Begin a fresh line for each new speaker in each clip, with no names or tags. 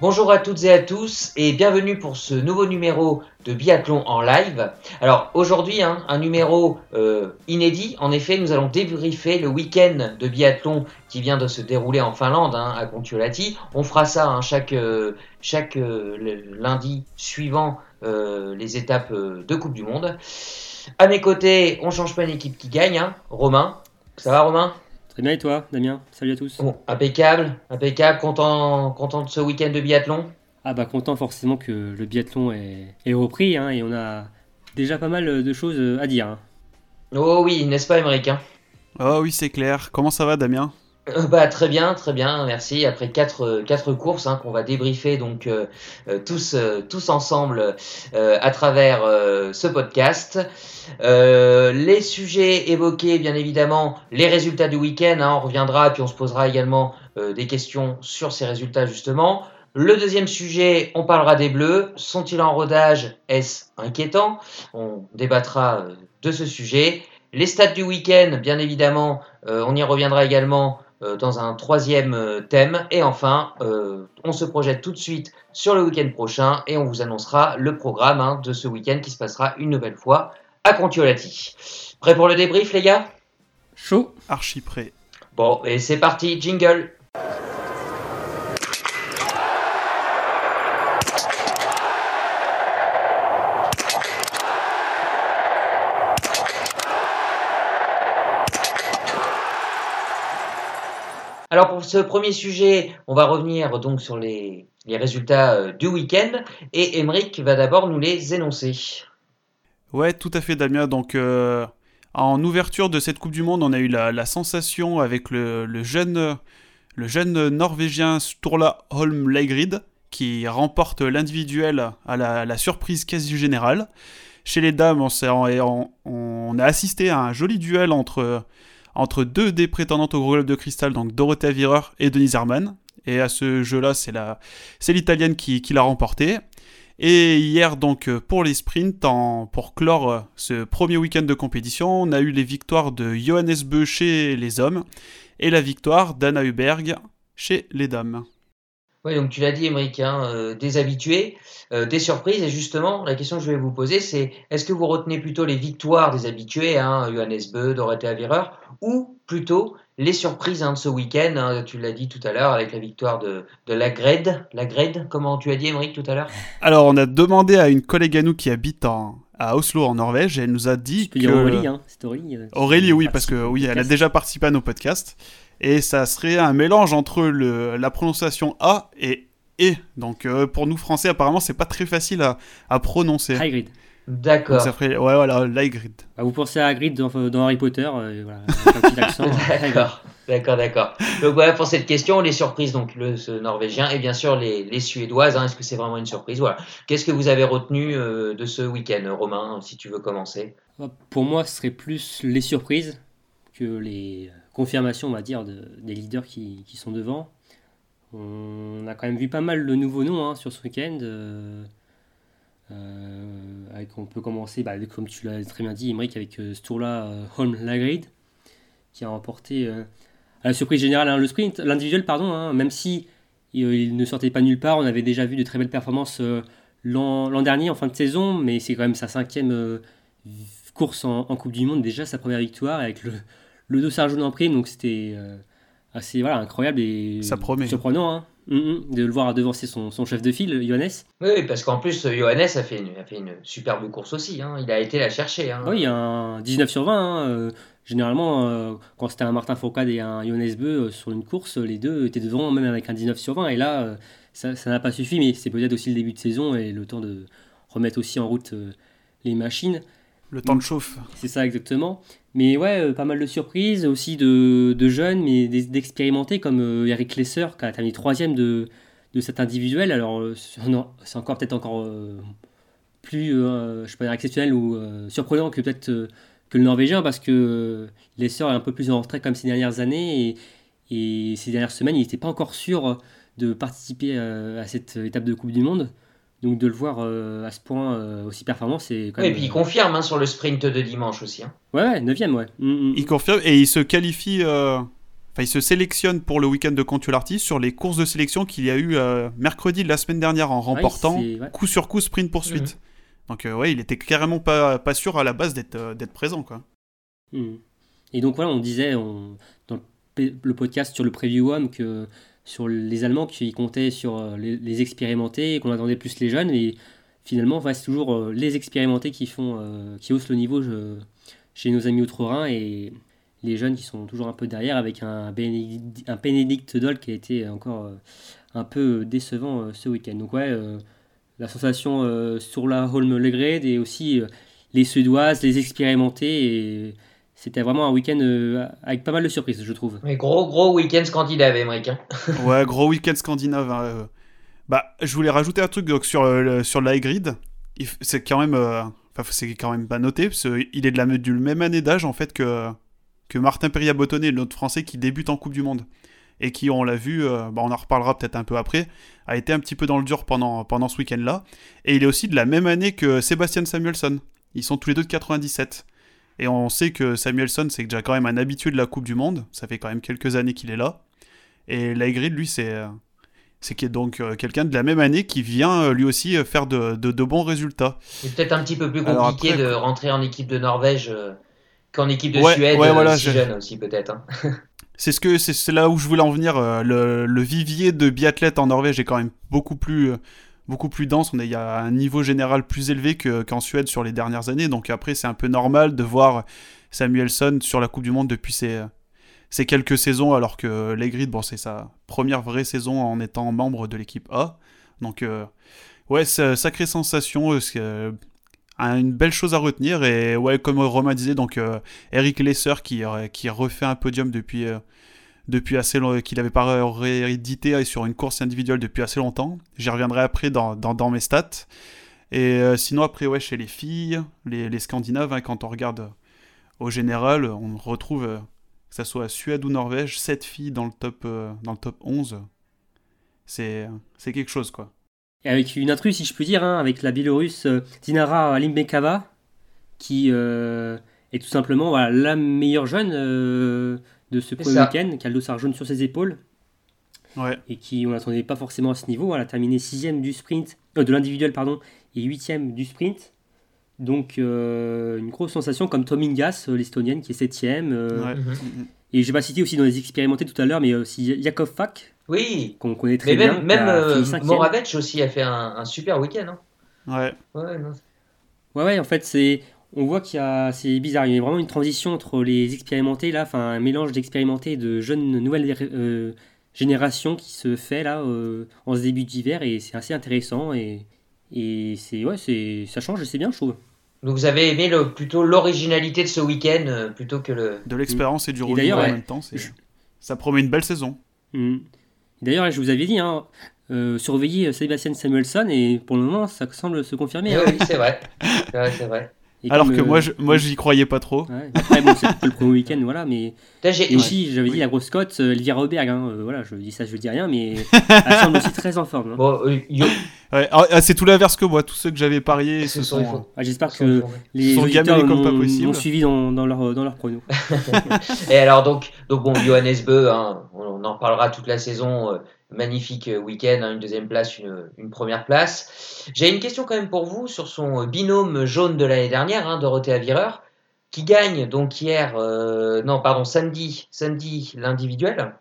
Bonjour à toutes et à tous et bienvenue pour ce nouveau numéro de biathlon en live. Alors aujourd'hui, hein, un numéro euh, inédit. En effet, nous allons débriefer le week-end de biathlon qui vient de se dérouler en Finlande, hein, à Kontiolahti. On fera ça hein, chaque, euh, chaque euh, lundi suivant les étapes de Coupe du Monde. À mes côtés, on change pas une équipe qui gagne. Romain, ça va Romain?
Très bien et toi, Damien Salut à tous.
Bon, impeccable, impeccable, content, content de ce week-end de biathlon
Ah bah content forcément que le biathlon est, est repris hein, et on a déjà pas mal de choses à dire. Hein.
Oh oui, n'est-ce pas Émeric hein?
Oh oui, c'est clair. Comment ça va Damien?
Euh, bah, très bien, très bien, merci. Après quatre, euh, courses hein, qu'on va débriefer donc euh, tous, tous ensemble à travers ce podcast. les sujets évoqués, bien évidemment, les résultats du week-end. Hein, on reviendra puis on se posera également des questions sur ces résultats justement. Le deuxième sujet, on parlera des Bleus. Sont-ils en rodage? Est-ce inquiétant? On débattra de ce sujet. Les stats du week-end, bien évidemment, on y reviendra également dans un troisième euh, thème. Et enfin, euh, on se projette tout de suite sur le week-end prochain et on vous annoncera le programme hein, de ce week-end qui se passera une nouvelle fois à Contiolati. Prêt pour le débrief, les gars?
Chaud.
Archi prêt.
Bon, et c'est parti, jingle. Alors pour ce premier sujet, on va revenir donc sur les, résultats euh, du week-end et Emeric va d'abord nous les énoncer.
Ouais, tout à fait Damien. Donc euh, en ouverture de cette Coupe du Monde, on a eu la, sensation avec le, jeune, Norvégien Sturla Holm Leigrid qui remporte l'individuel à la, surprise quasi générale. Chez les dames, on, a assisté à un joli duel entre entre deux des prétendantes au Gros Globe de Cristal, donc Dorothea Virer et Denise Herman. Et à ce jeu-là, c'est l'italienne qui, l'a remporté. Et hier, donc, pour les sprints, pour clore ce premier week-end de compétition, on a eu les victoires de Johannes Beu chez les hommes et la victoire d'Anna Huberg chez les dames.
Oui, donc tu l'as dit, Émeric, hein, euh, des habitués, euh, des surprises. Et justement, la question que je vais vous poser, c'est est-ce que vous retenez plutôt les victoires des habitués, hein, Johannes Beu, Dorothea Virer, ou plutôt les surprises hein, de ce week-end hein, Tu l'as dit tout à l'heure avec la victoire de, de la Gred. La Gred, comment tu as dit, Émeric, tout à l'heure?
Alors, on a demandé à une collègue à nous qui habite à Oslo en Norvège et elle nous a dit que...
Aurélie, hein, c'est Aurélie.
Euh, Aurélie, oui, parce que oui, elle a déjà participé à nos podcasts et ça serait un mélange entre le, la prononciation A et E. Donc euh, pour nous français, apparemment, c'est pas très facile à, à prononcer.
Hagrid.
D'accord.
Ça ferait, ouais, voilà, l'Hagrid.
Bah, vous pensez à Hagrid dans, dans Harry Potter, euh, voilà, un
petit accent. d'accord, d'accord, d'accord. Donc voilà pour cette question, les surprises, donc le ce norvégien et bien sûr les, les suédoises. Hein, Est-ce que c'est vraiment une surprise? Voilà. Qu'est-ce que vous avez retenu euh, de ce week-end, Romain, si tu veux commencer?
Pour moi, ce serait plus les surprises que les confirmation, on va dire, des leaders qui, sont devant. On a quand même vu pas mal de nouveaux noms hein, sur ce week-end. Euh, euh, on peut commencer, bah, comme tu l'as très bien dit, Imric, avec euh, Sturla Holm Lagrid, qui a remporté à la surprise générale hein, l'individuel, pardon, hein, même si il, ne sortait pas nulle part. On avait déjà vu de très belles performances l'an dernier, en fin de saison, mais c'est quand même sa cinquième course en, Coupe du Monde, déjà sa première victoire avec le, le dos jaune en prime, donc c'était euh, assez voilà, incroyable et surprenant hein. mm, mm, de le voir devancer son, son, chef de file, Johannes.
Oui, parce qu'en plus, Johannes a fait, une, a fait une superbe course aussi. Hein. Il a été la chercher. Hein.
Oui, un 19 sur 20. Hein. Euh, généralement, euh, quand c'était un Martin Fourcade et un Johannes Beu sur une course, les deux étaient devant, même avec un 19 sur 20. Et là, ça n'a pas suffi, mais c'est peut-être aussi le début de saison et le temps de remettre aussi en route les machines.
Le temps de chauffe.
C'est ça exactement. Mais ouais, euh, pas mal de surprises, aussi de, de jeunes, mais d'expérimentés, comme euh, Eric Lesser, qui a terminé troisième de, de cet individuel. Alors, euh, c'est encore peut-être encore plus, exceptionnel ou surprenant que peut-être que le Norvégien, parce que Lesser est un peu plus en retrait comme ces dernières années, et ces dernières semaines, il n'était pas encore sûr de participer à cette étape de Coupe du Monde. Donc de le voir euh, à ce point euh, aussi performant, c'est
quand même. et puis il confirme hein, sur le sprint de dimanche aussi. Hein.
Ouais, 9 ouais.
Mm, mm. Il confirme et il se qualifie. Euh, enfin, il se sélectionne pour le week-end de Contularty sur les courses de sélection qu'il y a eu mercredi de la semaine dernière en remportant coup sur coup sprint poursuite. Mhm. Donc ouais, il était carrément pas, pas sûr à la base d'être d'être présent quoi.
Et donc voilà, on disait on, dans le podcast sur le Preview Home que sur les Allemands qui comptaient sur euh, les, expérimentés et qu'on attendait plus les jeunes. Et finalement, c'est toujours euh, les expérimentés qui, font, euh, qui haussent le niveau chez nos amis outre-Rhin et les jeunes qui sont toujours un peu derrière avec un Bénédicte, un Benedict Doll qui a été encore un peu décevant ce week-end. Donc ouais, la sensation sur la Holm Legrade et aussi les Suédoises, les expérimentés et c'était vraiment un week-end euh, avec pas mal de surprises, je trouve.
Mais gros, gros week-end scandinave, Émeric. Hein.
ouais, gros week-end scandinave. Hein, euh. Bah, je voulais rajouter un truc donc, sur, euh, sur grid. C'est quand même. Enfin, c'est quand même pas noté, parce qu'il est de la, du même année d'âge, en fait, que, que Martin Peria Bottonnet, l'autre français qui débute en Coupe du Monde. Et qui, on l'a vu, bah, on en reparlera peut-être un peu après, a été un petit peu dans le dur pendant, pendant ce week-end-là. Et il est aussi de la même année que Sébastien Samuelson. Ils sont tous les deux de 97. Et on sait que Samuelson, c'est déjà quand même un habitué de la Coupe du Monde. Ça fait quand même quelques années qu'il est là. Et Laigrid, lui, c'est euh, c'est donc euh, quelqu'un de la même année qui vient euh, lui aussi faire de, de, bons résultats.
C'est peut-être un petit peu plus compliqué de rentrer en équipe de Norvège qu'en équipe de Suède, ouais, voilà, jeune aussi peut-être. Hein.
c'est ce que c'est là où je voulais en venir. Le, le vivier de biathlètes en Norvège est quand même beaucoup plus beaucoup plus dense. On il y a un niveau général plus élevé qu'en Suède sur les dernières années. Donc après, c'est un peu normal de voir Samuelson sur la Coupe du Monde depuis ces, ces quelques saisons, alors que Legrid, bon, c'est sa première vraie saison en étant membre de l'équipe A. Donc, euh, ouais, sacrée sensation. Euh, euh, une belle chose à retenir. Et ouais, comme Romain disait, donc Eric Lesser qui, qui refait un podium depuis depuis assez longtemps, qu'il avait pas réédité sur une course individuelle depuis assez longtemps. J'y reviendrai après dans, mes stats. Et euh, sinon, après, ouais, chez les filles, les, Scandinaves, hein, quand on regarde au général, on retrouve, euh, que ce soit Suède ou Norvège, 7 filles dans le top, euh, dans le top 11. C'est quelque chose, quoi.
Et avec une intrus, si je puis dire, hein, avec la Biélorusse Dinara Limbekava, qui est tout simplement la meilleure jeune de ce premier week-end, qui a le dossard jaune sur ses épaules. Et qui, on n'attendait pas forcément à ce niveau. Elle a terminé sixième du sprint, euh, de l'individuel, pardon, et huitième du sprint. Donc, euh, une grosse sensation comme Tom Ingas, euh, l'estonienne, qui est septième. Ouais. Mhm. Et j'ai pas cité aussi dans les expérimentés tout à l'heure, mais aussi Yakov Fak.
Oui.
Qu'on connaît très bien.
Même Moravec aussi a fait un, super week-end. Hein.
Ouais.
Ouais,
ouais, ouais, en fait, c'est on voit qu'il y a, c'est bizarre, il y a vraiment une transition entre les expérimentés là, enfin un mélange d'expérimentés et de jeunes nouvelles euh, générations qui se fait là euh, en ce début d'hiver et c'est assez intéressant et, et c'est ouais, c'est ça change, c'est bien, je trouve.
Donc vous avez aimé le, plutôt l'originalité de ce week-end euh, plutôt que le.
De l'expérience et du renouveau en même temps. Ça promet une belle saison.
Mmh. D'ailleurs, je vous avais dit, hein, surveiller Sébastien Samuelson et pour le moment, ça semble se confirmer.
Oui, hein. c'est vrai. c'est vrai.
Alors que moi, je, moi, j'y croyais pas trop.
après, bon, c'est le premier week-end, voilà, mais. Et aussi, j'avais dit la grosse cote, euh, Elvira Auberg, hein, euh, voilà, je dis ça, je dis rien, mais elle semble aussi très en forme. Hein.
Bon, euh,
ah, ah, c'est tout l'inverse que moi, tous ceux que j'avais pariés se sont.
Ah, J'espère que les auditeurs m'ont suivi dans, dans, leur, dans leur prono.
Et alors, donc, donc bon, Johannes Beu, hein, on en parlera toute la saison magnifique euh, week-end, hein, une deuxième place, une, première place. J'ai une question quand même pour vous sur son binôme jaune de l'année dernière, hein, Dorothée Avireur, qui gagne donc hier, euh, non pardon, samedi, samedi l'individuel,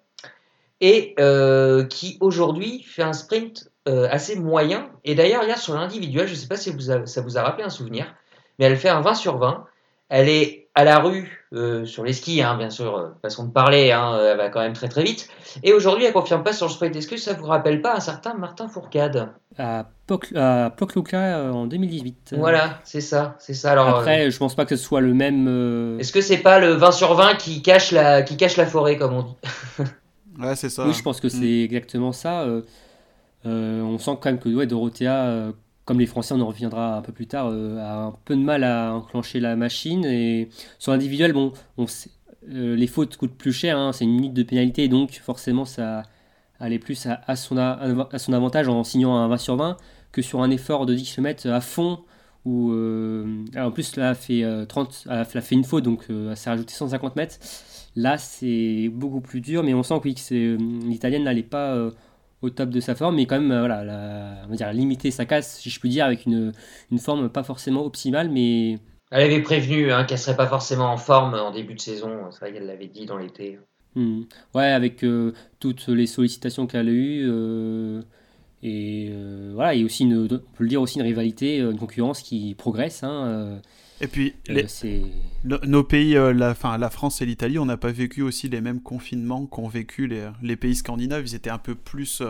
et euh, qui aujourd'hui fait un sprint assez moyen. Et d'ailleurs, hier sur l'individuel, je ne sais pas si ça vous a rappelé un souvenir, mais elle fait un 20 sur 20. Elle est à la rue euh, sur les skis, hein, bien sûr, euh, façon de parler, hein, elle va quand même très très vite. Et aujourd'hui, elle confirme pas sur le sprint. Est-ce que ça vous rappelle pas un certain Martin Fourcade?
À, Pocluca euh, en 2018.
Voilà, c'est ça, c'est ça. Alors,
Après, je pense pas que ce soit le même.
Est-ce que c'est pas le 20 sur 20 qui cache la, qui cache la forêt, comme on dit?
Ouais, c'est ça.
Oui, je pense que c'est mm. exactement ça. on sent quand même que ouais, Dorothea comme les Français, on en reviendra un peu plus tard, euh, a un peu de mal à enclencher la machine. Et sur l'individuel, bon, on euh, les fautes coûtent plus cher, hein, c'est une minute de pénalité, donc forcément ça allait plus à, son, avantage en signant un 20 sur 20 que sur un effort de 10 km à fond Où, en plus, là, a fait, 30, a fait une faute, donc ça s'est rajouté 150 mètres. Là, c'est beaucoup plus dur, mais on sent oui, que l'italienne n'allait pas au top de sa forme, mais quand même, voilà, la, on va dire, limiter sa casse, si je puis dire, avec une, une forme pas forcément optimale, mais
elle avait prévenu hein, qu'elle serait pas forcément en forme en début de saison. C'est vrai qu'elle l'avait dit dans l'été.
Hmm. Ouais, avec euh, toutes les sollicitations qu'elle a eues. Euh, et euh, voilà, il y a aussi, une, on peut le dire aussi, une rivalité, une concurrence qui progresse. Hein,
et puis, nos pays, la, fin, la France et l'Italie, on n'a pas vécu aussi les mêmes confinements qu'ont vécu les, les, pays scandinaves. Ils étaient un peu plus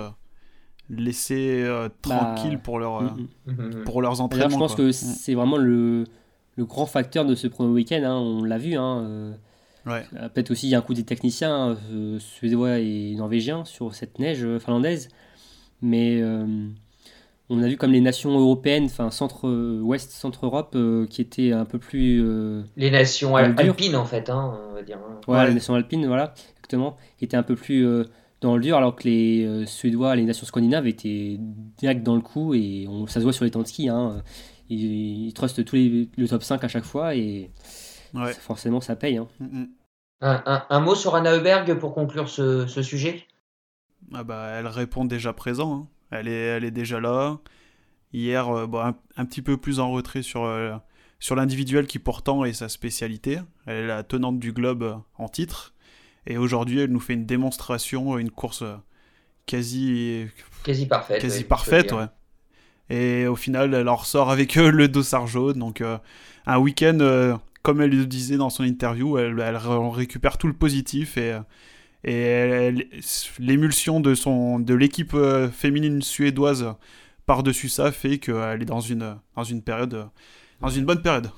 laissés bah, tranquilles pour, leur, mm, mm. pour leurs entraînements. Je
pense que c'est vraiment le le grand facteur de ce premier week-end. Hein, on l'a vu. Hein, euh, Peut-être aussi il y a un coup des techniciens euh, suédois et norvégiens sur cette neige euh, finlandaise. Mais on a vu comme les nations européennes, enfin centre-ouest, centre-Europe, qui étaient un peu plus.
les nations alpines en fait, hein, on va dire.
Ouais, les nations alpines, voilà, exactement, qui étaient un peu plus dans le dur, alors que les Suédois, les nations scandinaves étaient direct dans le coup et on, ça se voit sur les temps de ski. Hein il, trust tous les, le top 5 à chaque fois et forcément ça paye. Hein. Mm, mm.
Un, mot sur Anna Heuberg pour conclure ce, sujet?
Ah bah, Elle répond déjà présent. Hein. Elle, est, elle est déjà là. Hier, euh, un, petit peu plus en retrait sur, euh, sur l'individuel qui pourtant est sa spécialité. Elle est la tenante du globe euh, en titre. Et aujourd'hui, elle nous fait une démonstration, une course quasi,
quasi parfaite.
Quasi parfaite, ouais. Et au final, elle en ressort avec le dossard jaune. Donc, euh, un week-end, comme elle le disait dans son interview, elle, récupère tout le positif et, et l'émulsion de, son, de l'équipe féminine suédoise par-dessus ça fait qu'elle est dans une, dans une période, dans une bonne période.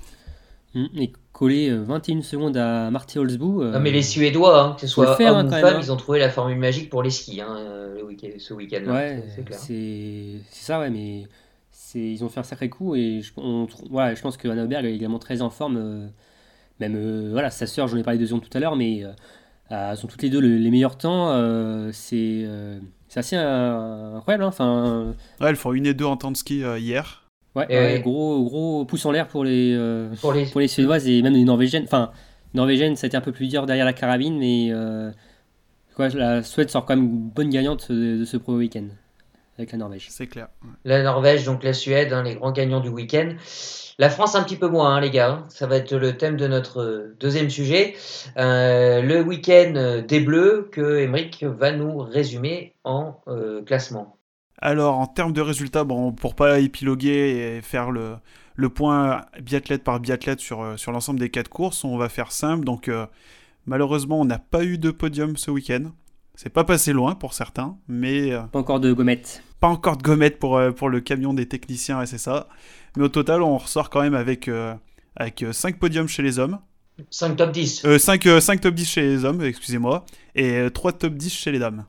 Mmh, et coller 21 secondes à Marty Holzbou.
non, mais les Suédois, hein, que ce soit hommes hein, ou femmes, hein. ils ont trouvé la formule magique pour les skis ce week-end.
Ouais, c'est ça, ouais, mais ils ont fait un sacré coup et je, on, je pense que Anna Berg est également très en forme. Euh, même euh, voilà, sa sœur, j'en ai parlé de secondes tout à l'heure, mais euh, elles sont toutes les deux les meilleurs temps. c'est assez incroyable. Hein, enfin,
ouais, elles font une et deux en temps de ski hier.
Ouais, gros, gros pouce en l'air pour les, pour les, pour les Suédoises et même les Norvégiennes. Enfin, Norvégienne, ça a été un peu plus dur derrière la carabine, mais quoi, la Suède sort quand même une bonne gagnante de, de ce pro week-end avec la Norvège.
C'est clair.
La Norvège, donc la Suède, hein, les grands gagnants du week-end. La France un petit peu moins, hein, les gars. Hein. Ça va être le thème de notre euh, deuxième sujet. Euh, le week-end des Bleus que Emeric va nous résumer en euh, classement.
Alors, en termes de résultats, bon, pour pas épiloguer et faire le, le point biathlète par biathlète sur, sur l'ensemble des quatre courses, on va faire simple. Donc, malheureusement, on n'a pas eu de podium ce week-end. C'est pas passé loin pour certains, mais.
Pas encore de gommettes
pas encore de gommettes pour, euh, pour le camion des techniciens, et c'est ça. Mais au total, on ressort quand même avec, euh, avec 5 euh, podiums chez les hommes.
5 top 10
5, 5 top 10 chez les hommes, excusez-moi, et 3 top 10 chez les dames.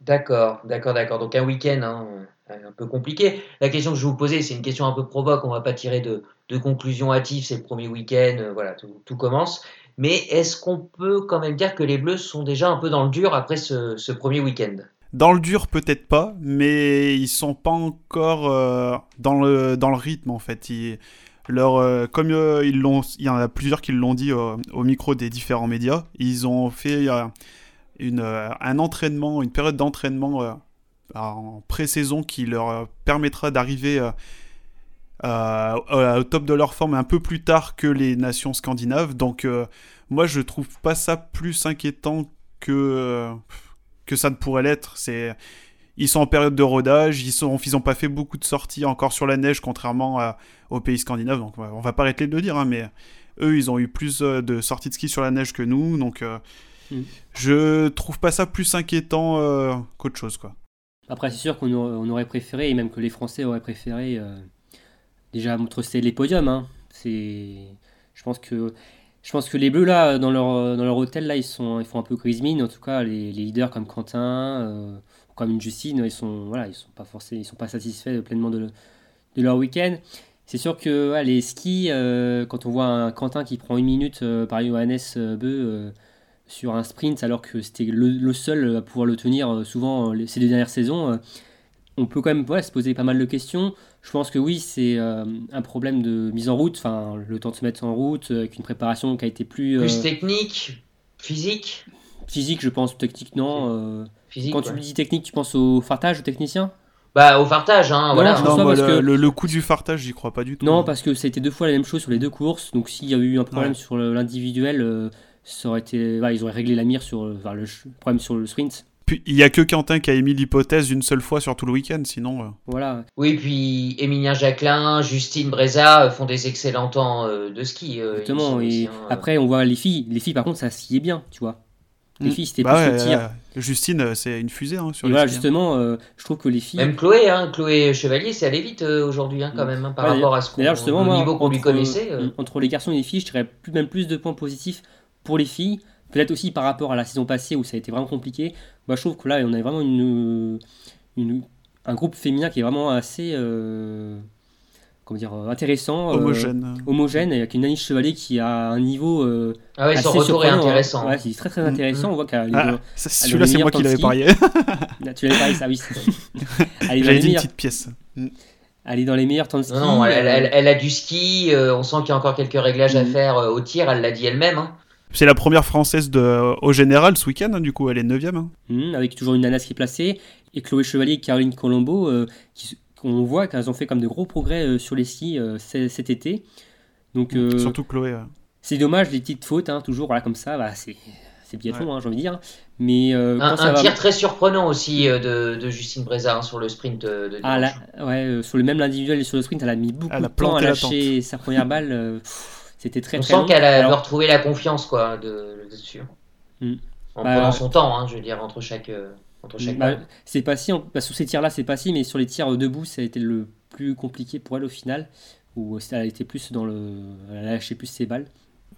D'accord, d'accord, d'accord. Donc un week-end hein, un peu compliqué. La question que je vais vous poser, c'est une question un peu provoque, on va pas tirer de, de conclusion hâtive, c'est le premier week-end, voilà, tout, tout, commence. Mais est-ce qu'on peut quand même dire que les Bleus sont déjà un peu dans le dur après ce, premier week-end?
Dans le dur, peut-être pas, mais ils sont pas encore euh, dans, le, dans le rythme en fait. leur, euh, comme euh, ils l'ont, il y en a plusieurs qui l'ont dit au micro des différents médias, ils ont fait une, un entraînement, une période d'entraînement en pré-saison qui leur permettra d'arriver au top de leur forme un peu plus tard que les nations scandinaves. Donc moi je trouve pas ça plus inquiétant que que ça ne pourrait l'être. C'est ils sont en période de rodage, ils sont ils ont pas fait beaucoup de sorties encore sur la neige contrairement aux pays scandinaves. Donc on va pas arrêter de le dire, hein, mais eux ils ont eu plus euh, de sorties de ski sur la neige que nous, donc euh, mm. je trouve pas ça plus inquiétant euh, qu'autre chose quoi.
Après c'est sûr qu'on aurait, préféré et même que les Français auraient préféré déjà montrer les podiums. Hein. C'est je pense que les Bleus, là, dans leur, hôtel, là, ils, sont, font un peu grise mine. En tout cas, les, leaders comme Quentin, euh, comme Justine, ils sont, voilà, ils sont pas forcés, ils sont pas satisfaits pleinement de, de leur week-end. C'est sûr que les skis, euh, quand on voit un Quentin qui prend une minute euh, par Johannes Beu sur un sprint, alors que c'était le, seul à pouvoir le tenir souvent ces deux dernières saisons, on peut quand même se poser pas mal de questions. Je pense que oui, c'est euh, un problème de mise en route, enfin le temps de se mettre en route, euh, avec une préparation qui a été plus...
Plus technique, physique?
Physique, je pense, technique, non. Physique, Quand tu me dis technique, tu penses au fartage, au technicien?
Bah, au fartage, hein, voilà.
Non, parce le, que... le, coup du fartage, j'y crois pas du tout.
Non, parce que c'était deux fois la même chose sur les deux courses. Donc, s'il y a eu un problème sur l'individuel, ça aurait été. ils auraient réglé la mire sur le problème sur le sprint.
Puis il y a que Quentin qui a émis l'hypothèse une seule fois sur tout le week-end, sinon. Euh.
Voilà.
Oui, puis Émilien Jacquelin, Justine Breza font des excellents temps euh, de ski.
Euh, Exactement. et après, on voit les filles. Les filles, par contre, ça s'y est bien, tu vois. Les mm. filles, c'était bah plus le tir.
Justine, c'est une fusée hein, sur
et Voilà, hein. justement, je trouve que les filles.
Même Chloé, hein, Chloé Chevalier, c'est allé vite aujourd'hui, hein, quand mm. même, par rapport à ce qu'on, justement, au niveau qu'on lui connaissait.
Entre les garçons et les filles, je dirais plus, même plus de points positifs pour les filles. Peut-être aussi par rapport à la saison passée où ça a été vraiment compliqué. Moi, je trouve que là, on a vraiment une, un groupe féminin qui est vraiment assez euh, comment dire, intéressant.
Euh, homogène.
homogène, et avec une Annie Chevalier qui a un niveau. Euh,
ah oui, son retour est hein. intéressant.
Ouais, c'est très très intéressant. On voit qu'elle.
Ah, Celui-là, c'est moi qui l'avais parié.
tu l'avais parié, ça, oui.
J'avais dit une petite pièce.
Mm. Elle est dans les meilleurs temps de ski.
Non, elle, elle, a du ski. on sent qu'il y a encore quelques réglages à mm. faire au tir. Elle l'a dit elle-même. Hein.
C'est la première française de, au général ce week-end, hein, du coup, elle est 9 hein.
mmh, avec toujours une Nanas qui est placée, et Chloé Chevalier et Caroline Colombo, euh, on voit qu'elles ont fait comme de gros progrès euh, sur les skis euh, cet été. Donc,
Surtout Chloé.
C'est dommage, les petites fautes, hein, toujours voilà, comme ça, bah, c'est piéton, j'ai envie de dire. Mais,
un, tir très surprenant aussi de, Justine Breza sur le sprint de
ah, ouais, sur le même individuel et sur le sprint, elle a mis beaucoup de temps à lâcher sa première balle. C'était très,
On
sent
qu'elle a retrouvé la confiance quoi, de, dessus. Hmm. En bah, prenant son temps, hein, je veux dire, entre chaque. Euh, entre chaque
bah, c'est pas si, bah, sur ces tirs-là, c'est pas si, mais sur les tirs debout, ça a été le plus compliqué pour elle au final, où elle a été plus dans le. Elle a lâché plus ses balles.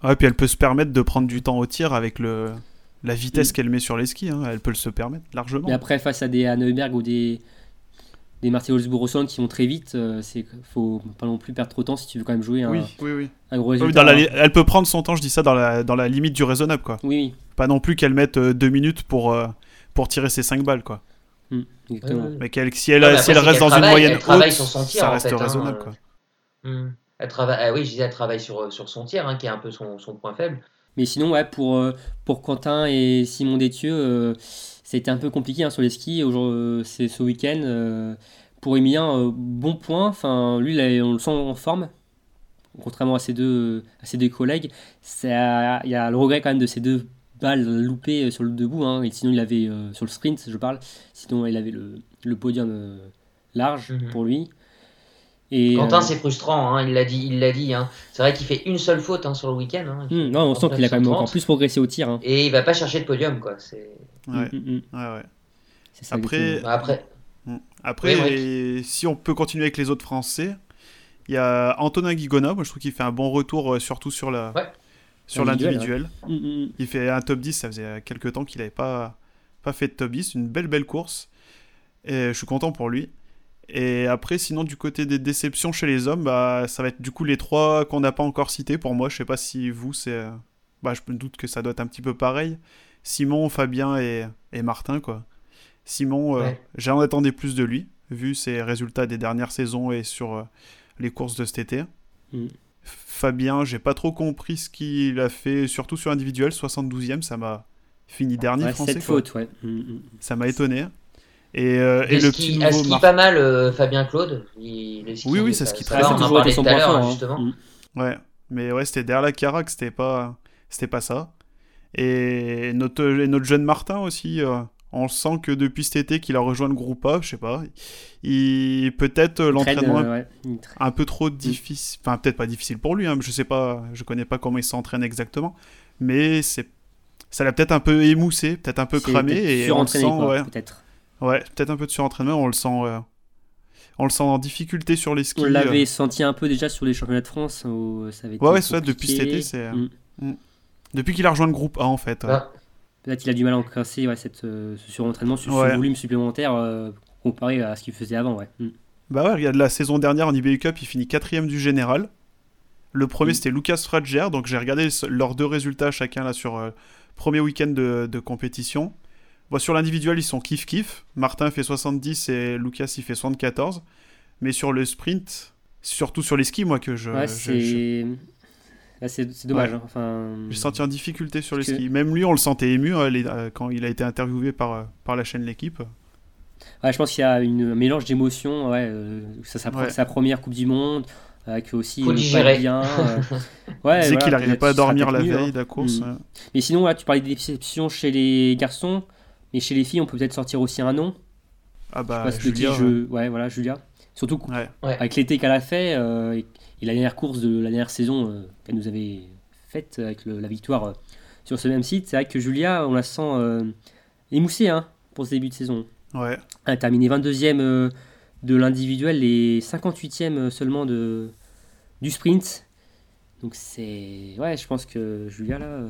Ouais, puis elle peut se permettre de prendre du temps au tir avec le, la vitesse qu'elle met sur les skis, hein. elle peut le se permettre largement.
Mais après, face à des Hanneberg ou des, des Marty Holzbourg qui vont très vite, euh, c'est faut pas non plus perdre trop de temps si tu veux quand même jouer un,
oui, oui, oui.
un gros résultat.
elle peut prendre son temps, je dis ça dans la, dans la limite du raisonnable quoi.
Oui.
Pas non plus qu'elle mette euh, deux minutes pour, euh, pour tirer ses 5 balles quoi.
Hmm, exactement.
Mais si elle, si elle reste dans une moyenne haute,
son tir,
ça reste
hein,
raisonnable quoi.
Hmm. Elle travaille, ah oui, je disais, elle travaille sur, sur son tir, hein, qui est un peu son, son point faible.
Mais sinon, ouais, pour, pour Quentin et Simon Détieux, c'était un peu compliqué hein, sur les skis. C'est ce week-end pour Emilien, euh, bon point. Enfin, lui, on le sent en forme, contrairement à ses deux, à ses deux collègues. Il y a le regret quand même de ces deux balles loupées euh, sur le debout. Hein, et sinon, il avait euh, sur le sprint, je parle. Sinon, il avait le, podium large mhm. pour lui.
Et Quentin, c'est frustrant, hein, il l'a dit. Il l'a dit. Hein. C'est vrai qu'il fait une seule faute sur le week-end.
Hmm, non, on sent qu'il a quand même encore plus progressé au tir.
Et il va pas chercher le podium, quoi.
Ouais. Hmm, hmm, ouais, ouais. Après,
après,
après, si on peut continuer avec les autres Français, il y a Antonin Guigona, moi je trouve qu'il fait un bon retour, euh, surtout sur la, sur l'individuel. Il fait un top 10, ça faisait quelques temps qu'il n'avait pas, pas fait de top 10, une belle belle course. Et je suis content pour lui. Et après, sinon, du côté des déceptions chez les hommes, bah, ça va être du coup les trois qu'on n'a pas encore cités. Pour moi, je sais pas si vous, c'est. Bah, je me doute que ça doit être un petit peu pareil. Simon, Fabien et, et Martin, quoi. Simon, euh, j'en attendais plus de lui, vu ses résultats des dernières saisons et sur euh, les courses de cet été. Mm. Fabien, j'ai pas trop compris ce qu'il a fait, surtout sur individuel, 72e, ça m'a fini dernier
ouais,
français.
faute, ouais. Mm,
mm. Ça m'a étonné. Et, euh, et le petit
nouveau pas mal Fabien Claude.
oui, oui, c'est ce qui
très bien. On en parlait tout à l'heure, hein. justement.
Ouais, mais ouais, c'était derrière la Carac, c'était pas, c'était pas ça. Et notre, et notre jeune Martin aussi, on sent que depuis cet été qu'il a rejoint le groupe A, je sais pas, il peut-être euh, l'entraînement
euh,
un peu trop difficile, enfin peut-être pas difficile pour lui, hein, je sais pas, je connais pas comment il s'entraîne exactement, mais c'est ça l'a peut-être un peu émoussé, peut-être un peu cramé et on le sent, ouais,
peut-être.
Ouais, peut-être un peu de surentraînement, on le sent, euh, on le sent en difficulté sur les skis. On
l'avait senti un peu déjà sur les championnats de France, où ça avait
ouais, ouais, ça, depuis cet été, c'est mm. Mm. depuis qu'il a rejoint le groupe A en fait.
Ah. Peut-être qu'il a du mal à encasser ouais, cette, euh, ce surentraînement, ce, volume supplémentaire euh, comparé à ce qu'il faisait avant. Ouais. Mm.
Bah ouais, regarde, la saison dernière en IBU Cup, il finit quatrième du général. Le premier, mm. c'était Lucas Fradger, donc j'ai regardé leurs deux résultats chacun là sur euh, premier week-end de, compétition. Bon, sur l'individuel, ils sont kiff-kiff. Martin fait 70 et Lucas, il fait 74. Mais sur le sprint, surtout sur les skis, moi, que je.
Ouais,
je-
c'est.
je-
Là, c'est c'est dommage.
Ouais.
hein. Enfin...
J'ai senti en difficulté sur les
que-
skis. Même lui, on le sentait ému les- euh, quand il a été interviewé par, euh, par la chaîne L'équipe.
Ouais, je pense qu'il y a une, un mélange d'émotions. Ouais, euh, ça, sa,
Ouais.
sa première Coupe du Monde, avec aussi
Faut
euh,
digérer.
pas bien. euh, ouais,
il
voilà,
qu'il n'arrivait pas à
il
dormir la
mieux,
veille
hein.
de la course.
Mm.
euh.
Mais sinon, là, tu parlais des déceptions chez les garçons, mais chez les filles, on peut peut-être sortir aussi un nom.
Ah
Je sais
bah,
pas
Julia,
dis, je- ouais, voilà, Julia. Surtout
ouais.
avec l'été qu'elle a fait euh, et, et la dernière course de la dernière saison euh, qu'elle nous avait faite avec le- la victoire euh, sur ce même site, c'est vrai que Julia, on la sent euh, émoussée hein, pour ce début de saison.
ouais.
Elle a terminé 22e euh, de l'individuel et 58e seulement de, du sprint. Donc c'est... Ouais, je pense que Julia, là... euh,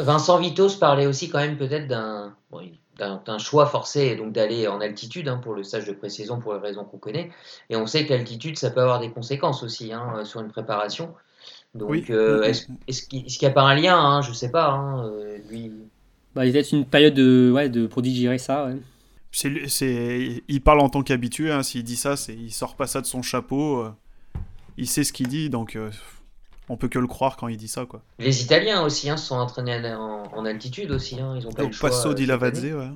Vincent Vitos parlait aussi quand même peut-être d'un bon, d'un d'un choix forcé donc d'aller en altitude hein, pour le stage de pré-saison pour les raisons qu'on connaît. Et on sait que l'altitude, ça peut avoir des conséquences aussi hein, sur une préparation. Donc
Oui.
euh, est-ce qu'il n'y a pas un lien hein, Je sais pas. hein, euh, lui,
Bah, il y a peut-être une période de, ouais, de, pour digérer ça. Ouais.
Il parle en tant qu'habitué. hein. S'il dit ça, il sort pas ça de son chapeau. euh. Il sait ce qu'il dit, donc euh, on peut que le croire quand il dit ça, quoi.
Les Italiens aussi hein, se sont entraînés en, en altitude aussi. Hein, ils ont pas
Au
le choix.
Passo
euh,
di Lavazze, ouais.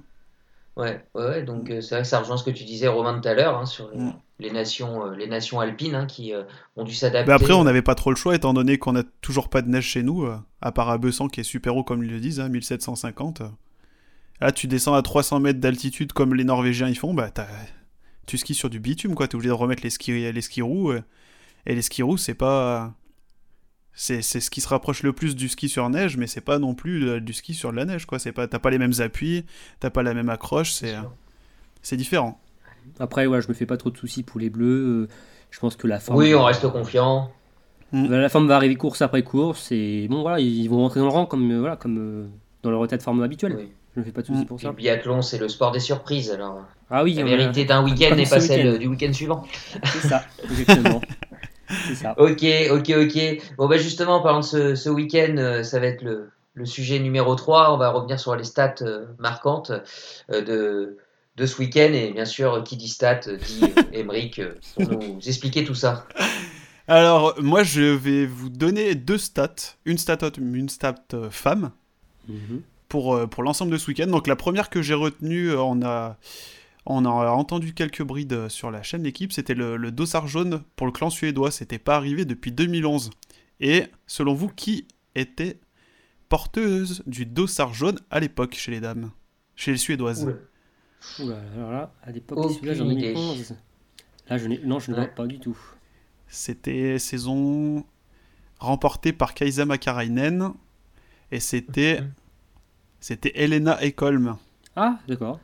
Ouais, ouais, donc euh, c'est vrai que ça rejoint ce que tu disais Romain tout à l'heure hein, sur les,
Mm.
les nations, euh, les nations alpines hein, qui euh, ont dû s'adapter.
Mais après, on n'avait pas trop le choix, étant donné qu'on a toujours pas de neige chez nous, euh, à part à Bessan qui est super haut, comme ils le disent, hein, 1750. Là, tu descends à 300 mètres d'altitude comme les Norvégiens ils font, bah, tu skis sur du bitume, quoi. T'es obligé de remettre les skis, les skis roues. euh, et les skis roues, c'est pas. C'est c'est ce qui se rapproche le plus du ski sur neige, mais c'est pas non plus euh, du ski sur de la neige, quoi. C'est pas, t'as pas les mêmes appuis, t'as pas la même accroche, c'est c'est différent.
Après, ouais, je me fais pas trop de soucis pour les bleus. euh, je pense que la forme...
Oui, on reste confiant.
La forme va arriver course après course. Et bon, voilà, ils vont rentrer dans le rang comme, euh, voilà, comme euh, dans leur état de forme habituel.
Oui.
Je me fais pas de soucis
Mm.
pour ça.
le biathlon, c'est le sport des surprises. Alors,
Ah oui,
la
a-
vérité d'un week-end n'est pas celle euh, du week-end suivant.
C'est ça, exactement. ça.
Ok, ok, ok. Bon, bah justement, en parlant de ce, ce week-end, euh, ça va être le, le sujet numéro 3. On va revenir sur les stats euh, marquantes euh, de, de ce week-end. Et bien sûr, qui dit stats, dit Émeric euh, pour nous expliquer tout ça.
Alors, moi, je vais vous donner deux stats. Une stat homme, une stat femme.
Mhm.
pour, pour l'ensemble de ce week-end. Donc la première que j'ai retenue, on a, on a entendu quelques brides sur la chaîne L'équipe, c'était le, le dossard jaune pour le clan suédois. C'était pas arrivé depuis 2011. Et selon vous, qui était porteuse du dossard jaune à l'époque chez les dames? Chez les suédoises
Oula.
Oula, alors là, à l'époque, celui-là, j'en ai
idée.
2011. Là, je n'ai... Non, je ne vois pas du tout.
C'était saison remportée par Kaisa Makarainen. Et c'était,
Mhm.
c'était Elena Ekholm.
Ah, d'accord.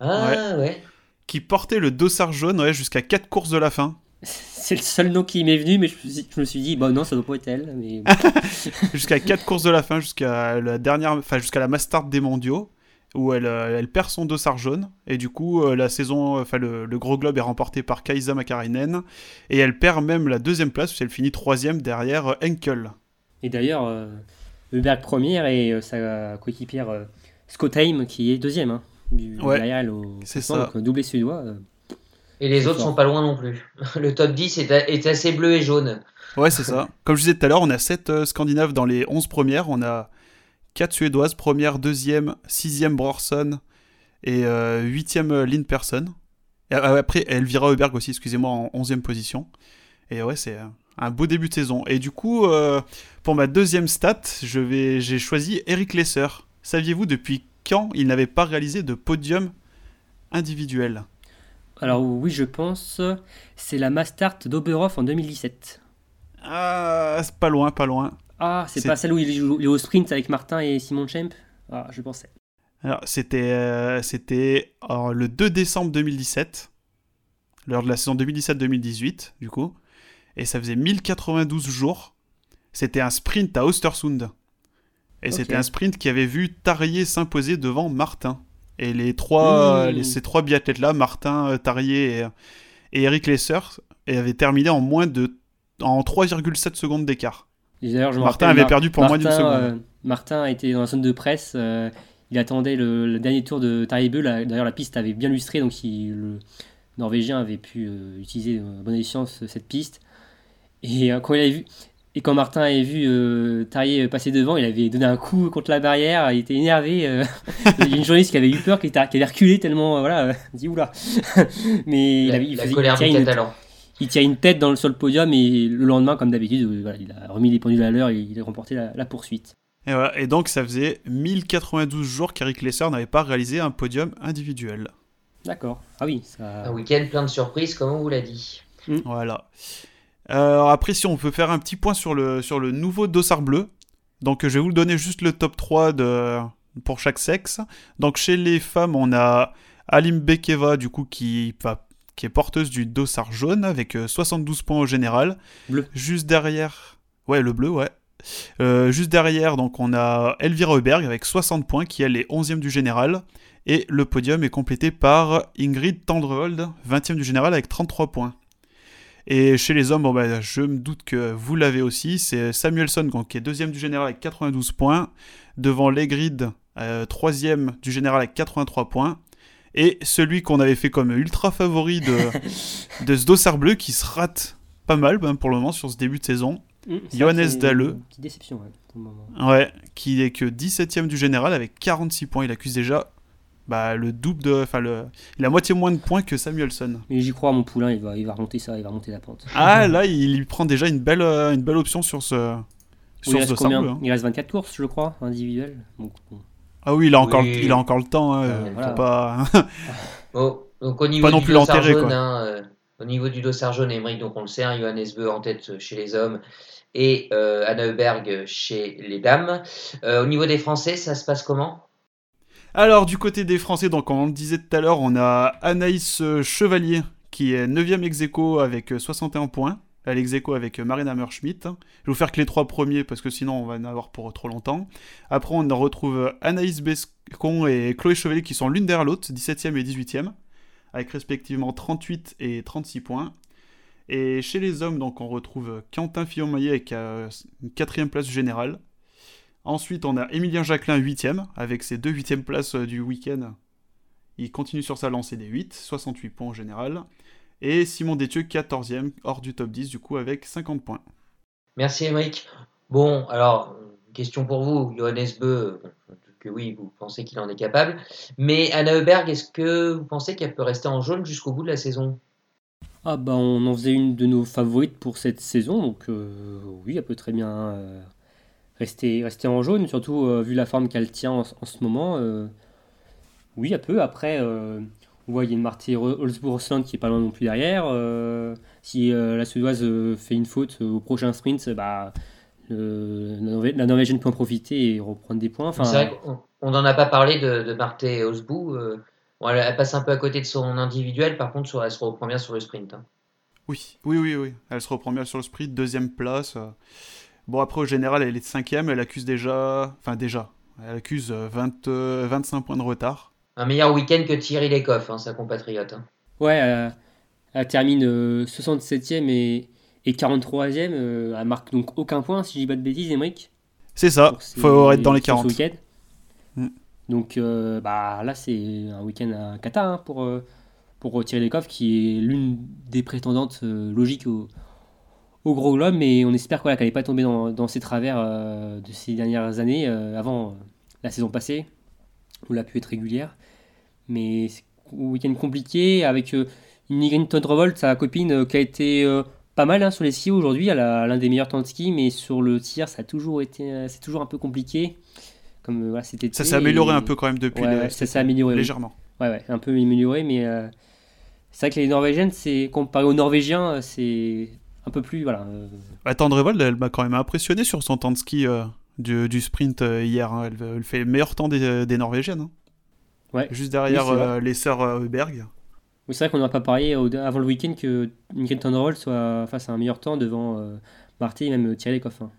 Ah, ouais.
qui portait le dossard jaune ouais, jusqu'à 4 courses de la fin.
C'est le seul nom qui m'est venu, mais je, me suis- je me suis dit, bah non, ça doit pas être elle. Mais...
jusqu'à 4 courses de la fin, jusqu'à la dernière, enfin jusqu'à la Mastart des mondiaux, où elle, euh, elle perd son dossard jaune, et du coup euh, la saison, enfin le, le gros globe est remporté par Kaisa Makarainen, et elle perd même la deuxième place, puisqu'elle finit troisième derrière euh, Henkel.
Et d'ailleurs, euh, Hubert première et euh, sa coéquipière euh, Scott Haim qui est deuxième. Hein, du,
Ouais,
elle au
c'est ça.
donc, euh, doublé suédois. euh,
Et les autres
fort.
sont pas loin non plus. Le top 10 est, a- est assez bleu et jaune.
Ouais, c'est ça. Comme je disais tout à l'heure, on a 7 Scandinaves dans les 11 premières, on a 4 Suédoises, première, deuxième, sixième Brorson, et euh, huitième euh, Lynn Persson. Et euh, après, Elvira Heuberg aussi, excusez-moi, en onzième position. Et ouais, c'est euh, un beau début de saison. Et du coup, euh, pour ma deuxième stat, je vais, j'ai choisi Eric Lesser. Saviez-vous depuis quand il n'avait pas réalisé de podium individuel
Alors oui, je pense, c'est la Mastart d'Oberhof en 2017.
Ah, c'est pas loin, pas loin.
Ah, c'est pas celle où il joue il est au sprint avec Martin et Simon Champ? Ah, je pensais.
Alors, c'était euh, c'était euh, le 2 décembre 2017, lors de la saison 2017-2018, du coup. Et ça faisait 1092 jours. C'était un sprint à Ostersund. Et
Ok.
c'était un sprint qui avait vu Tarier s'imposer devant Martin. Et les trois,
Mmh.
les- ces trois biathlètes-là, Martin, euh, Tarier et, et Eric Lesser, avaient terminé en moins de en 3,7 secondes d'écart.
D'ailleurs,
Martin avait
Mar-
perdu pour moins d'une seconde.
euh, Martin été dans la zone de presse. euh, il attendait le, dernier tour de Taribe. D'ailleurs, la piste avait bien lustré, donc le Norvégien avait pu utiliser à bonne escient cette piste. Et quand il avait vu, et quand Martin avait vu euh, Tarier passer devant, il avait donné un coup contre la barrière, il était énervé. Euh. il y a une journaliste qui avait eu peur, qui, était, qui avait reculé tellement. Euh, voilà, il dit oula.
Mais il, avait, il, faisait, il, une,
il tient une tête dans le, sur le podium et le lendemain, comme d'habitude, voilà, il a remis les pendules à l'heure et il a remporté la, poursuite.
Et, voilà, et, donc ça faisait 1092 jours qu'Eric Lesser n'avait pas réalisé un podium individuel.
D'accord. Ah oui. Ça...
Un week-end plein de surprises, comme on vous l'a dit.
Voilà. Euh, après, si on peut faire un petit point sur le, sur le nouveau dossard bleu. Donc, je vais vous donner juste le top 3 de, pour chaque sexe. Donc, chez les femmes, on a Alim Bekeva, du coup, qui, qui est porteuse du dossard jaune avec 72 euh, points au général.
Bleu.
Juste derrière. Ouais, le bleu, ouais. Euh, juste derrière, donc, on a Elvira Heuberg avec 60 points, qui elle est 11e du général. Et le podium est complété par Ingrid Tendrehold, 20e du général avec 33 points. Et chez les hommes, bon, bah, je me doute que vous l'avez aussi. C'est Samuelson qui est deuxième du général avec 92 points. Devant Legrid, euh, troisième du général avec 83 points. Et celui qu'on avait fait comme ultra favori de, de ce dossard bleu qui se rate pas mal ben, pour le moment sur ce début de saison. Mmh, Johannes Dalleux.
Déception, ouais, pour le
moment. Ouais, qui est que 17ème du général avec 46 points. Il accuse déjà bah, le double de. Enfin, le, il a moitié moins de points que Samuelson.
Mais j'y crois, mon poulain, il va, il va remonter ça, il va remonter la pente.
Ah, là, il prend déjà une belle, euh, une belle option sur ce.
sur il, reste combien hein. il reste 24 courses, je crois, individuelles.
Ah oui, il a encore, il a encore le temps. Hein, pas...
oh, donc au niveau pas non du plus l'enterrer. Hein, euh, au niveau du dossard jaune, Emmerich, donc on le sait, hein, Johannes Beu en tête chez les hommes et euh, Anna Heuberg chez les dames. Euh, au niveau des Français, ça se passe comment?
Alors, du côté des Français, donc, on le disait tout à l'heure, on a Anaïs euh, Chevalier, qui est 9ème ex avec 61 euh, points. Elle ex avec euh, Marina Merschmidt. Je vais vous faire que les trois premiers, parce que sinon on va en avoir pour trop longtemps. Après, on retrouve Anaïs Bescon et Chloé Chevalier, qui sont l'une derrière l'autre, 17ème et 18ème, avec respectivement 38 et 36 points. Et chez les hommes, donc, on retrouve Quentin Fillon-Maillet avec une quatrième place générale, Ensuite, on a Emilien Jacquelin 8ème, avec ses deux 8ème places euh, du week-end. Il continue sur sa lancée des 8, 68 points en général. Et Simon Détieux 14ème, hors du top 10, du coup, avec 50 points.
Merci Émeric. Bon, alors, question pour vous, Johannes Beu, que oui, vous pensez qu'il en est capable. Mais Anna Heuberg, est-ce que vous pensez qu'elle peut rester en jaune jusqu'au bout de la saison?
Ah bah on en faisait une de nos favorites pour cette saison, donc euh, oui, elle peut très bien euh, rester, rester en jaune, surtout euh, vu la forme qu'elle tient en, ce moment. Euh, oui, un peu. Après, euh, on voit qu'il y a une Marty holzbourg qui est pas loin non plus derrière. si la Suédoise fait une faute au prochain sprint, bah, la Norvégienne peut en profiter et reprendre des points. Enfin,
C'est vrai qu'on n'en a pas parlé de, de Marthe Holzbourg. elle, passe un peu à côté de son individuel, par contre, elle se reprend bien sur le sprint. Hein.
Oui, oui, oui, oui. Elle se reprend bien sur le sprint, deuxième place. Bon, après, au général, elle est cinquième, elle accuse déjà. Enfin, déjà. Elle accuse 20, euh, 25 euh, points de retard.
Un meilleur week-end que Thierry Lecoff, hein, sa compatriote. Hein.
Ouais, elle, termine 67e euh, et, et 43e. elle marque donc aucun point, si je dis pas de bêtises, Emmerich.
C'est ça, il faut être dans les 40. Week
mm. Donc bah, là, c'est un week-end à Qatar hein, pour, pour Thierry Lecoff, qui est l'une des prétendantes logiques au, au gros globe, mais on espère qu'elle n'allait pas tomber dans, dans ces travers euh, de ces dernières années, euh, avant euh, la saison passée, où elle a pu être régulière. Mais c'est un week-end compliqué, avec une Nigrin Revolt, sa copine, qui a été pas mal hein, sur les skis aujourd'hui. Elle a l'un des meilleurs temps de ski, mais sur le tir, ça a toujours été, c'est toujours un peu compliqué. Comme voilà, c'était.
Ça s'est amélioré un peu quand même depuis.
ça s'est amélioré
légèrement.
Ouais, ouais, un peu amélioré, mais c'est vrai que les Norvégiennes, c'est comparé aux Norvégiens, c'est un peu plus. Voilà. Euh.
Bah, Tendrevold, elle m'a quand même impressionné sur son temps de ski euh, du, du, sprint euh, hier. Hein. Elle, fait le meilleur temps des, des Norvégiennes. Hein.
Ouais.
Juste derrière les sœurs Heuberg.
Oui, c'est vrai qu'on n'aurait pas parlé avant le week-end que Ingrid Tendrevold soit face à un meilleur temps devant Marty et même Thierry Lecoff. Hein.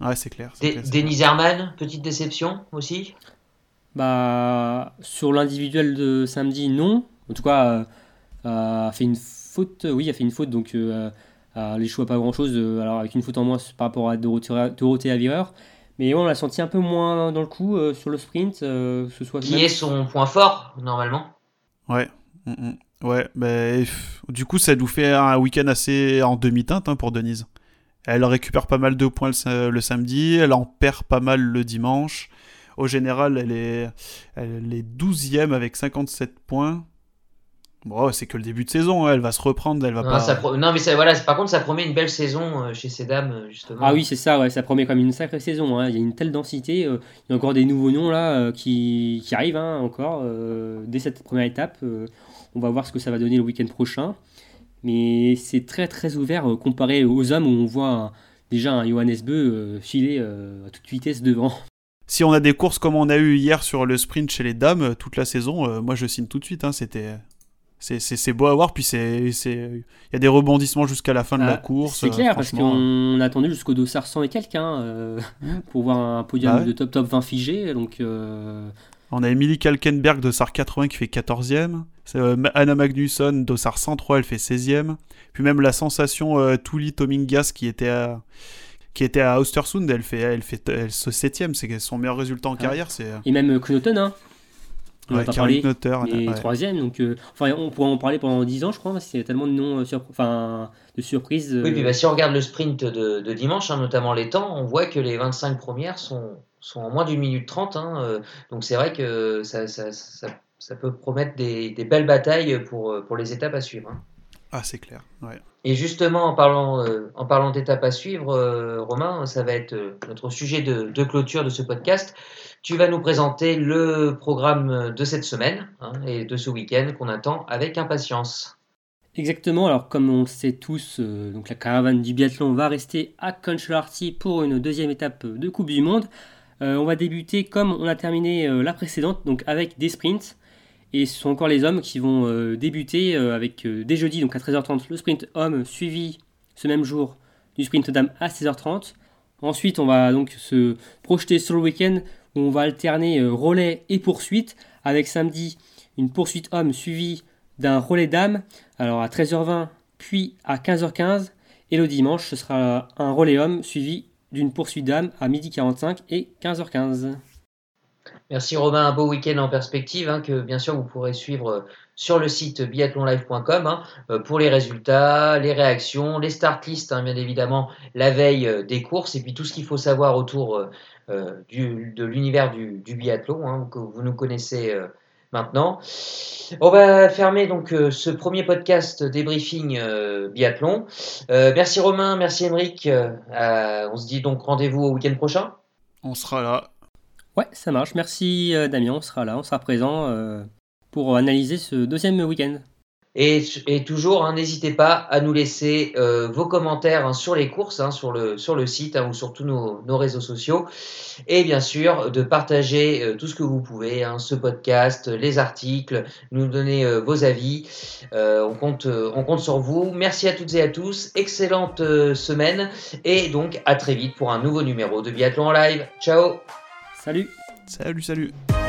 Ouais, c'est clair.
Denis Herman, petite déception aussi?
Bah, sur l'individuel de samedi, non. En tout cas, a fait une faute. Oui, a fait une faute, donc les choix pas grand chose, euh, alors avec une faute en moins par rapport à Dorothée, Dorothée Avireur. Mais on l'a senti un peu moins dans le coup sur le sprint. ce soit
Qui est son point fort, normalement
Ouais. Mm, mm. Ouais, mais du coup, ça nous fait un week-end assez en demi-teinte hein, pour Denise. Elle récupère pas mal de points le, samedi, elle en perd pas mal le dimanche. Au général, elle est, elle est 12e avec 57 points. Bon, c'est que le début de saison, hein. elle va se reprendre, elle va
non,
pas.
Non, mais ça, voilà, par contre, ça promet une belle saison euh, chez ces dames, euh, justement.
Ah oui, c'est ça, ouais, ça promet comme une sacrée saison. Hein. Il y a une telle densité, euh, il y a encore des nouveaux noms là qui, qui, arrivent hein, encore dès cette première étape. on va voir ce que ça va donner le week-end prochain. Mais c'est très très ouvert comparé aux hommes où on voit déjà un Johannes Beu filer à toute vitesse devant
si on a des courses comme on a eu hier sur le sprint chez les dames toute la saison, moi je signe tout de suite. C'était c'est beau à voir, puis il y a des rebondissements jusqu'à la fin de la bah, course.
C'est clair, parce qu'on a attendu jusqu'au dossard 100 et quelqu'un euh, pour voir un podium bah de top top 20 figé. Donc, euh,
On a Emily Kalkenberg, dossard 80 qui fait 14e. Euh, Anna Magnusson, dossard 103, elle fait 16e. Puis même la sensation euh, Tuli Tomingas qui était à qui était à Ostersund, elle fait, elle fait, elle, 7ème, c'est son meilleur résultat en carrière. c'est
Et même Knoten, hein,
on ouais, pas parlé.
et troisième, donc euh, enfin, on pourrait en parler pendant 10 ans, je crois, parce qu'il y a tellement de noms euh, enfin, de surprises.
Oui, puis bah, si on regarde le sprint de, de dimanche, hein, notamment les temps, on voit que les 25 premières sont, sont en moins d'une minute 30. Hein, euh, donc c'est vrai que ça, ça, ça, ça, peut promettre des, des, belles batailles pour, pour les étapes à suivre. Hein.
Ah, c'est clair. Ouais.
Et justement, en parlant, en parlant d'étapes à suivre, Romain, ça va être notre sujet de, de, clôture de ce podcast. Tu vas nous présenter le programme de cette semaine hein, et de ce week-end qu'on attend avec impatience.
Exactement, alors comme on le sait tous, euh, donc la caravane du biathlon va rester à Conchalarty pour une deuxième étape de Coupe du Monde. Euh, on va débuter comme on a terminé euh, la précédente, donc avec des sprints. Et ce sont encore les hommes qui vont débuter avec dès jeudi, donc à 13h30, le sprint homme suivi ce même jour du sprint dame à 16h30. Ensuite, on va donc se projeter sur le week-end on va alterner euh, relais et poursuite, avec samedi une poursuite homme suivie d'un relais dame, alors à 13h20 puis à 15h15, et le dimanche ce sera un relais homme suivi d'une poursuite dame à 12h45 et 15h15.
Merci Romain, un beau week-end en perspective hein, que bien sûr vous pourrez suivre euh, sur le site biathlonlive.com hein, euh, pour les résultats, les réactions, les start lists hein, bien évidemment la veille des courses et puis tout ce qu'il faut savoir autour euh, de l'univers du, biathlon, que vous nous connaissez euh, maintenant. On va fermer donc euh, ce premier podcast débriefing biathlon. merci Romain, merci Émeric. on se dit donc rendez-vous au week-end prochain.
On sera là.
Ouais, ça marche. Merci Damien, on sera là, on sera présent pour analyser ce deuxième week-end.
Et, toujours, hein, n'hésitez pas à nous laisser euh, vos commentaires hein, sur les courses, hein, sur, le, site ou sur tous nos, réseaux sociaux. Et bien sûr, de partager euh, tout ce que vous pouvez, ce podcast, les articles, nous donner euh, vos avis. on, compte, on compte sur vous. Merci à toutes et à tous. Excellente semaine. Et donc, à très vite pour un nouveau numéro de Biathlon en live. Ciao
Salut.
Salut, salut